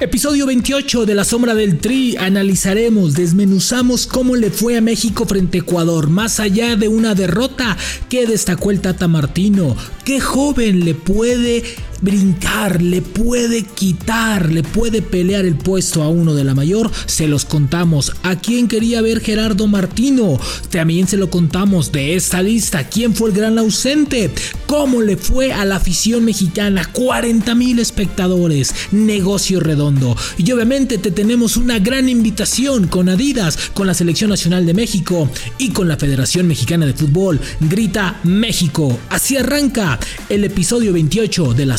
Episodio 28 de La Sombra del Tri. Analizaremos, desmenuzamos cómo le fue a México frente a Ecuador, más allá de una derrota que destacó el Tata Martino. ¿Qué joven le puede brincar, le puede quitar, le puede pelear el puesto a uno de la mayor, se los contamos. ¿A quién quería ver Gerardo Martino? También se lo contamos de esta lista. ¿Quién fue el gran ausente? ¿Cómo le fue a la afición mexicana? 40 mil espectadores, negocio redondo. Y obviamente te tenemos una gran invitación con Adidas, con la Selección Nacional de México y con la Federación Mexicana de Fútbol. Grita México. Así arranca el episodio 28 de la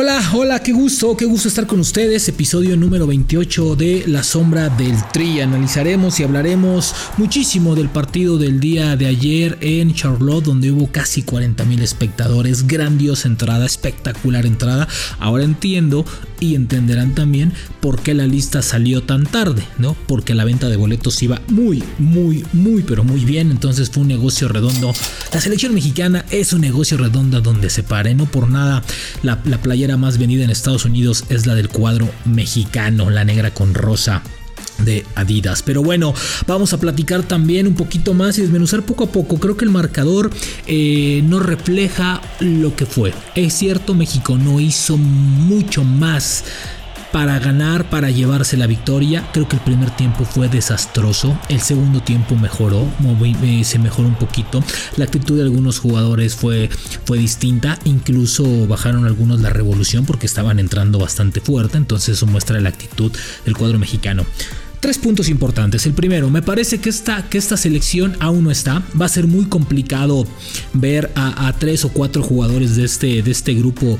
Hola, hola, qué gusto, qué gusto estar con ustedes. Episodio número 28 de La Sombra del Tri. Analizaremos y hablaremos muchísimo del partido del día de ayer en Charlotte, donde hubo casi 40 mil espectadores. Grandiosa entrada, espectacular entrada. Ahora entiendo y entenderán también por qué la lista salió tan tarde, ¿no? Porque la venta de boletos iba muy, muy, muy, pero muy bien. Entonces fue un negocio redondo. La selección mexicana es un negocio redondo donde se pare, no por nada la, la playa más vendida en Estados Unidos es la del cuadro mexicano, la negra con rosa de Adidas. Pero bueno, vamos a platicar también un poquito más y desmenuzar poco a poco. Creo que el marcador eh, no refleja lo que fue. Es cierto, México no hizo mucho más para ganar, para llevarse la victoria. Creo que el primer tiempo fue desastroso. El segundo tiempo mejoró, eh, se mejoró un poquito. La actitud de algunos jugadores fue, fue distinta. Incluso bajaron algunos la revolución porque estaban entrando bastante fuerte. Entonces eso muestra la actitud del cuadro mexicano. Tres puntos importantes. El primero, me parece que esta, que esta selección aún no está. Va a ser muy complicado ver a, tres o cuatro jugadores de este, de este grupo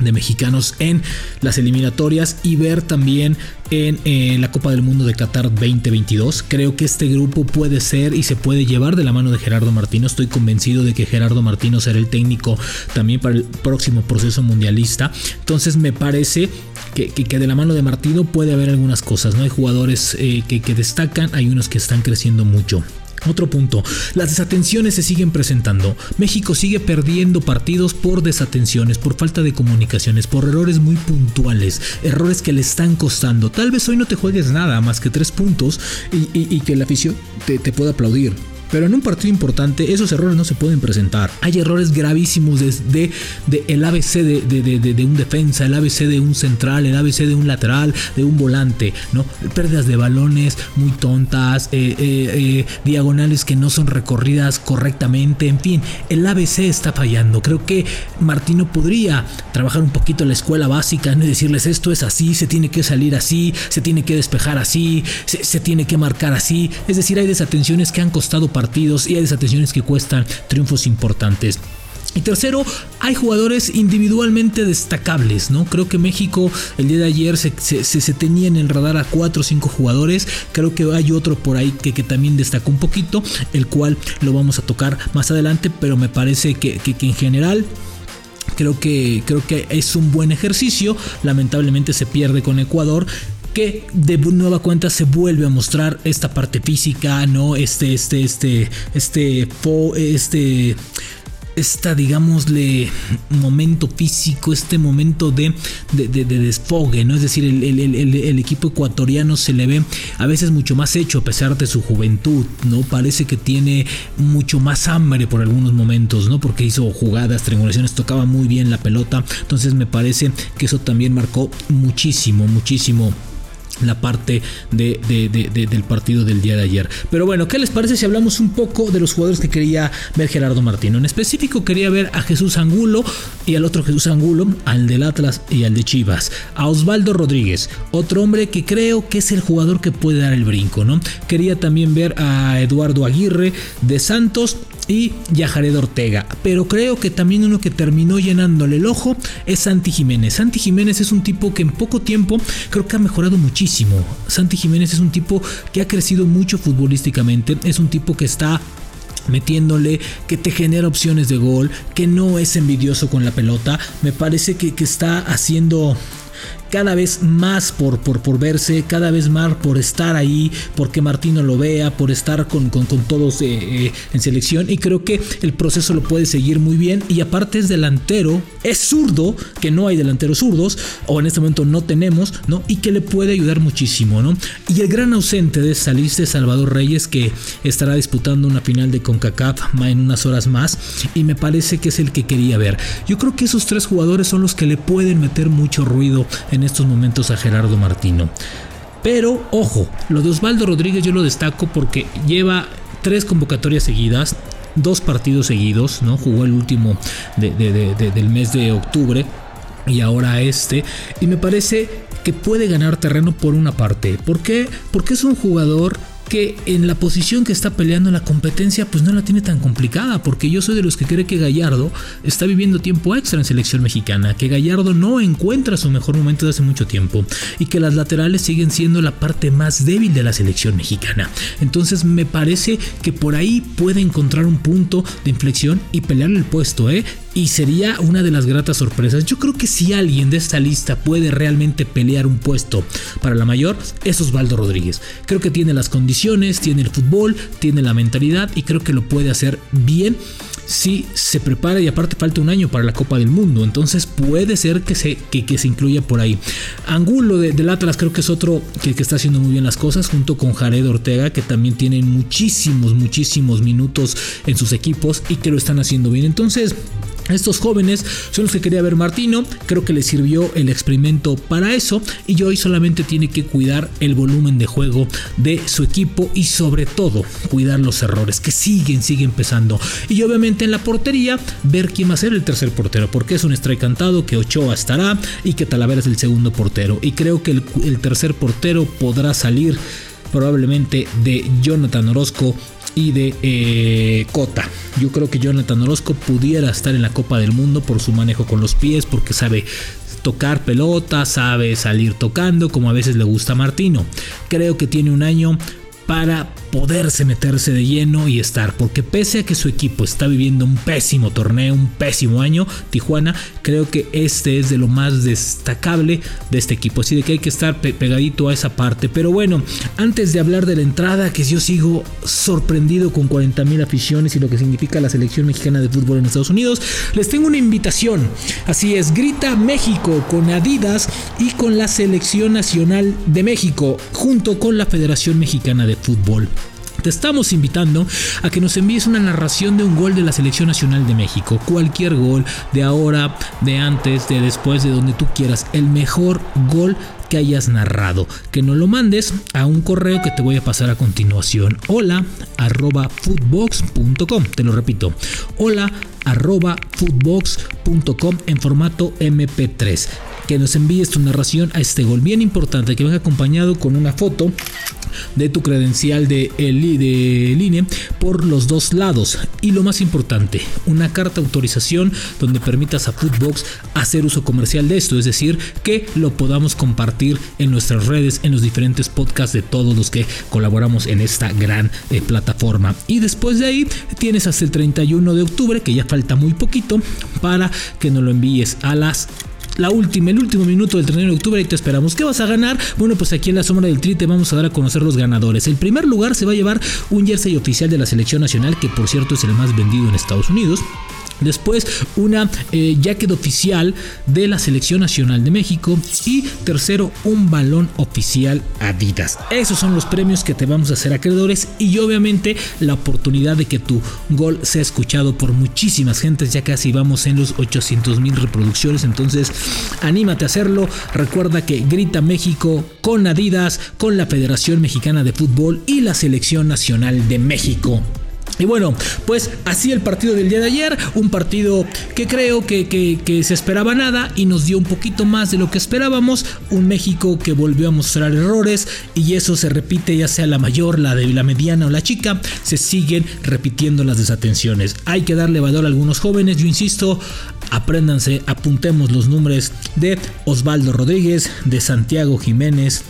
de mexicanos en las eliminatorias y ver también en eh, la Copa del Mundo de Qatar 2022. Creo que este grupo puede ser y se puede llevar de la mano de Gerardo Martino. Estoy convencido de que Gerardo Martino será el técnico también para el próximo proceso mundialista. Entonces me parece que, de la mano de Martino puede haber algunas cosas. ¿no? Hay jugadores eh, que, que destacan, hay unos que están creciendo mucho. Otro punto, las desatenciones se siguen presentando. México sigue perdiendo partidos por desatenciones, por falta de comunicaciones, por errores muy puntuales, errores que le están costando. Tal vez hoy no te juegues nada más que tres puntos y, que la afición te, te pueda aplaudir. Pero en un partido importante esos errores no se pueden presentar. Hay errores gravísimos desde de, el ABC de, un defensa, el ABC de un central, el ABC de un lateral, de un volante, ¿no? Pérdidas de balones muy tontas, eh, eh, eh, diagonales que no son recorridas correctamente, en fin, el ABC está fallando. Creo que Martino podría trabajar un poquito la escuela básica, ¿no? y decirles esto es así, se tiene que salir así, se tiene que despejar así, se tiene que marcar así. Es decir, hay desatenciones que han costado y hay desatenciones que cuestan triunfos importantes. Y tercero, hay jugadores individualmente destacables, ¿no? Creo que México el día de ayer se, se, tenía en el radar a 4 o 5 jugadores. Creo que hay otro por ahí que, que, también destacó un poquito, el cual lo vamos a tocar más adelante, pero me parece que, que, que en general creo que, creo que es un buen ejercicio. Lamentablemente se pierde con Ecuador que de nueva cuenta se vuelve a mostrar esta parte física, ¿no? Este, este, este, este, este, esta, digámosle, momento físico, este momento de, de, desfogue, ¿no? Es decir, el, equipo ecuatoriano se le ve a veces mucho más hecho a pesar de su juventud, ¿no? Parece que tiene mucho más hambre por algunos momentos, ¿no? Porque hizo jugadas, triangulaciones, tocaba muy bien la pelota, entonces me parece que eso también marcó muchísimo, muchísimo la parte de, del partido del día de ayer. Pero bueno, ¿qué les parece si hablamos un poco de los jugadores que quería ver Gerardo Martino? En específico quería ver a Jesús Angulo y al otro Jesús Angulo, al del Atlas y al de Chivas. A Osvaldo Rodríguez, otro hombre que creo que es el jugador que puede dar el brinco, ¿no? Quería también ver a Eduardo Aguirre de Santos y Yajared Ortega. Pero creo que también uno que terminó llenándole el ojo es Santi Jiménez. Santi Jiménez es un tipo que en poco tiempo creo que ha mejorado muchísimo. Santi Jiménez es un tipo que ha crecido mucho futbolísticamente. Es un tipo que está metiéndole, que te genera opciones de gol, que no es envidioso con la pelota. Me parece que, que está haciendo cada vez más por, por, por verse, cada vez más por estar ahí, porque Martino lo vea, por estar con, con, todos eh, eh, en selección y creo que el proceso lo puede seguir muy bien y aparte es delantero, es zurdo, que no hay delanteros zurdos o en este momento no tenemos, ¿no? Y que le puede ayudar muchísimo, ¿no? Y el gran ausente de esta lista es Salvador Reyes que estará disputando una final de CONCACAF en unas horas más y me parece que es el que quería ver. Yo creo que esos tres jugadores son los que le pueden meter mucho ruido en estos momentos a Gerardo Martino. Pero ojo, lo de Osvaldo Rodríguez yo lo destaco porque lleva tres convocatorias seguidas, dos partidos seguidos, ¿no? Jugó el último del mes de octubre y ahora este. Y me parece que puede ganar terreno por una parte. ¿Por qué? Porque es un jugador que en la posición que está peleando la competencia pues no la tiene tan complicada porque yo soy de los que cree que Gallardo está viviendo tiempo extra en selección mexicana, que Gallardo no encuentra su mejor momento desde hace mucho tiempo y que las laterales siguen siendo la parte más débil de la selección mexicana. Entonces me parece que por ahí puede encontrar un punto de inflexión y pelearle el puesto, ¿eh? y sería una de las gratas sorpresas. Yo creo que si alguien de esta lista puede realmente pelear un puesto para la mayor, es Osvaldo Rodríguez. Creo que tiene las condiciones, tiene el fútbol, tiene la mentalidad y creo que lo puede hacer bien si se prepara y aparte falta un año para la Copa del Mundo. Entonces puede ser que se, que, se incluya por ahí. Angulo de, del Atlas creo que es otro que, que, está haciendo muy bien las cosas junto con Jared Ortega que también tienen muchísimos, muchísimos minutos en sus equipos y que lo están haciendo bien. Entonces estos jóvenes son los que quería ver Martino, creo que le sirvió el experimento para eso y hoy solamente tiene que cuidar el volumen de juego de su equipo y sobre todo cuidar los errores que siguen, siguen pesando. Y obviamente en la portería ver quién va a ser el tercer portero, porque es un strike cantado que Ochoa estará y que Talavera es el segundo portero. Y creo que el, el tercer portero podrá salir probablemente de Jonathan Orozco y de eh, Cota. Yo creo que Jonathan Orozco pudiera estar en la Copa del Mundo por su manejo con los pies, porque sabe tocar pelota, sabe salir tocando, como a veces le gusta a Martino. Creo que tiene un año para poderse meterse de lleno y estar, porque pese a que su equipo está viviendo un pésimo torneo, un pésimo año, Tijuana, creo que este es de lo más destacable de este equipo, así de que hay que estar pegadito a esa parte. Pero bueno, antes de hablar de la entrada, que yo sigo sorprendido con 40 mil aficiones y lo que significa la selección mexicana de fútbol en Estados Unidos, les tengo una invitación. Así es, grita México con Adidas y con la selección nacional de México, junto con la Federación Mexicana de Fútbol. Te estamos invitando a que nos envíes una narración de un gol de la Selección Nacional de México. Cualquier gol de ahora, de antes, de después, de donde tú quieras. El mejor gol que hayas narrado. Que nos lo mandes a un correo que te voy a pasar a continuación. Hola arroba footbox.com. Te lo repito. Hola arroba footbox.com en formato MP3 que nos envíes tu narración a este gol bien importante que venga acompañado con una foto de tu credencial de, de línea por los dos lados. Y lo más importante una carta de autorización donde permitas a Footbox hacer uso comercial de esto es decir que lo podamos compartir en nuestras redes en los diferentes podcasts de todos los que colaboramos en esta gran eh, plataforma. Y después de ahí tienes hasta el 31 de octubre que ya falta muy poquito para que nos lo envíes a las la última, el último minuto del 31 de octubre y te esperamos. ¿Qué vas a ganar? Bueno, pues aquí en la sombra del tri te vamos a dar a conocer los ganadores. El primer lugar se va a llevar un jersey oficial de la selección nacional, que por cierto es el más vendido en Estados Unidos. Después una eh, jacket oficial de la Selección Nacional de México. Y tercero, un balón oficial Adidas. Esos son los premios que te vamos a hacer acreedores. Y obviamente la oportunidad de que tu gol sea escuchado por muchísimas gentes. Ya casi vamos en los 800 mil reproducciones. Entonces anímate a hacerlo. Recuerda que grita México con Adidas, con la Federación Mexicana de Fútbol y la Selección Nacional de México. Y bueno, pues así el partido del día de ayer, un partido que creo que, se esperaba nada y nos dio un poquito más de lo que esperábamos, un México que volvió a mostrar errores y eso se repite ya sea la mayor, la de la mediana o la chica, se siguen repitiendo las desatenciones. Hay que darle valor a algunos jóvenes, yo insisto, apréndanse, apuntemos los nombres de Osvaldo Rodríguez, de Santiago Jiménez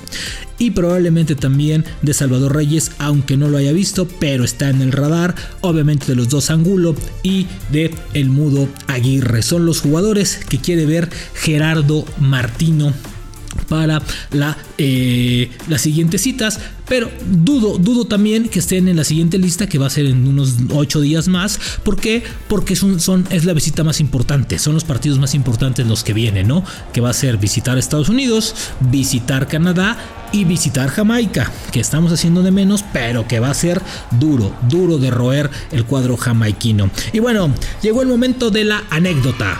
y probablemente también de Salvador Reyes, aunque no lo haya visto, pero está en el radar, obviamente de los dos Angulo y de el mudo Aguirre. Son los jugadores que quiere ver Gerardo Martino para la, eh, las siguientes citas. Pero dudo, dudo también que estén en la siguiente lista, que va a ser en unos 8 días más. ¿Por qué? Porque son, son, es la visita más importante, son los partidos más importantes los que vienen, ¿no? Que va a ser visitar Estados Unidos, visitar Canadá y visitar Jamaica, que estamos haciendo de menos, pero que va a ser duro, duro de roer el cuadro jamaiquino. Y bueno, llegó el momento de la anécdota.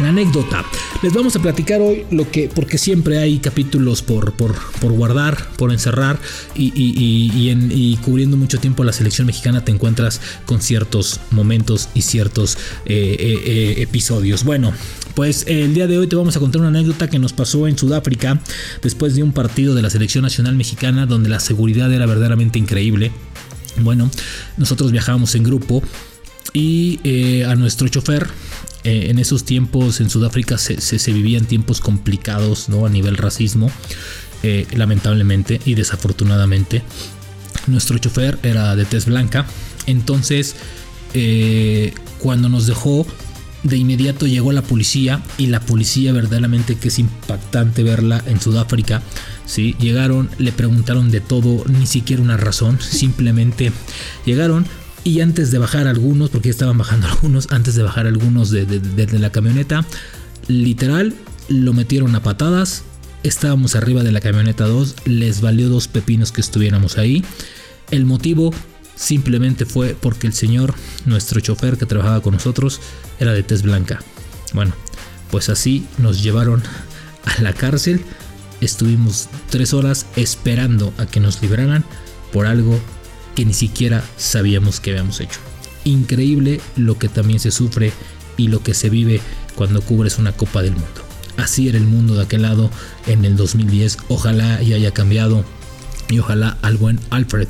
La anécdota. Les vamos a platicar hoy lo que, porque siempre hay capítulos por, por, por guardar, por encerrar y, y, cubriendo mucho tiempo la selección mexicana te encuentras con ciertos momentos y ciertos eh, eh, eh, episodios. Bueno, pues el día de hoy te vamos a contar una anécdota que nos pasó en Sudáfrica después de un partido de la selección nacional mexicana donde la seguridad era verdaderamente increíble. Bueno, nosotros viajábamos en grupo y a nuestro chofer eh, en esos tiempos en Sudáfrica se, vivían tiempos complicados ¿no? a nivel racismo, eh, lamentablemente y desafortunadamente. Nuestro chofer era de tez blanca, entonces eh, cuando nos dejó de inmediato llegó la policía y la policía verdaderamente que es impactante verla en Sudáfrica. ¿sí? Llegaron, le preguntaron de todo, ni siquiera una razón, simplemente llegaron, y antes de bajar algunos, porque ya estaban bajando algunos, antes de bajar algunos de, la camioneta, literal lo metieron a patadas. Estábamos arriba de la camioneta 2, les valió dos pepinos que estuviéramos ahí. El motivo simplemente fue porque el señor, nuestro chofer que trabajaba con nosotros, era de tez blanca. Bueno, pues así nos llevaron a la cárcel. Estuvimos tres horas esperando a que nos liberaran por algo que ni siquiera sabíamos que habíamos hecho. Increíble lo que también se sufre y lo que se vive cuando cubres una Copa del Mundo. Así era el mundo de aquel lado en el 2010. Ojalá y haya cambiado y ojalá al buen Alfred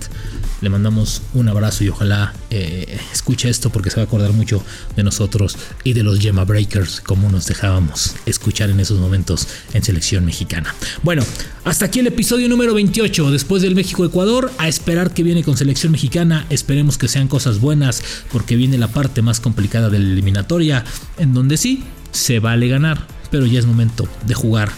le mandamos un abrazo y ojalá eh, escuche esto porque se va a acordar mucho de nosotros y de los Gemma Breakers como nos dejábamos escuchar en esos momentos en selección mexicana. Bueno, hasta aquí el episodio número 28 después del México-Ecuador a esperar que viene con selección mexicana. Esperemos que sean cosas buenas porque viene la parte más complicada de la eliminatoria en donde sí se vale ganar, pero ya es momento de jugar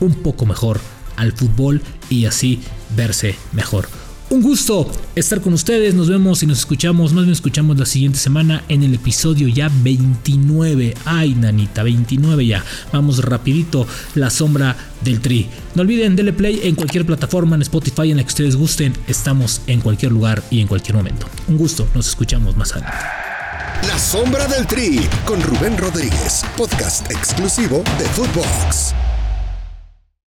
un poco mejor al fútbol y así verse mejor. Un gusto estar con ustedes. Nos vemos y nos escuchamos. Más bien escuchamos la siguiente semana en el episodio ya 29. Ay, nanita, 29 ya. Vamos rapidito. La sombra del tri. No olviden, dele play en cualquier plataforma, en Spotify, en la que ustedes gusten. Estamos en cualquier lugar y en cualquier momento. Un gusto. Nos escuchamos más adelante. La sombra del tri con Rubén Rodríguez. Podcast exclusivo de Footbox.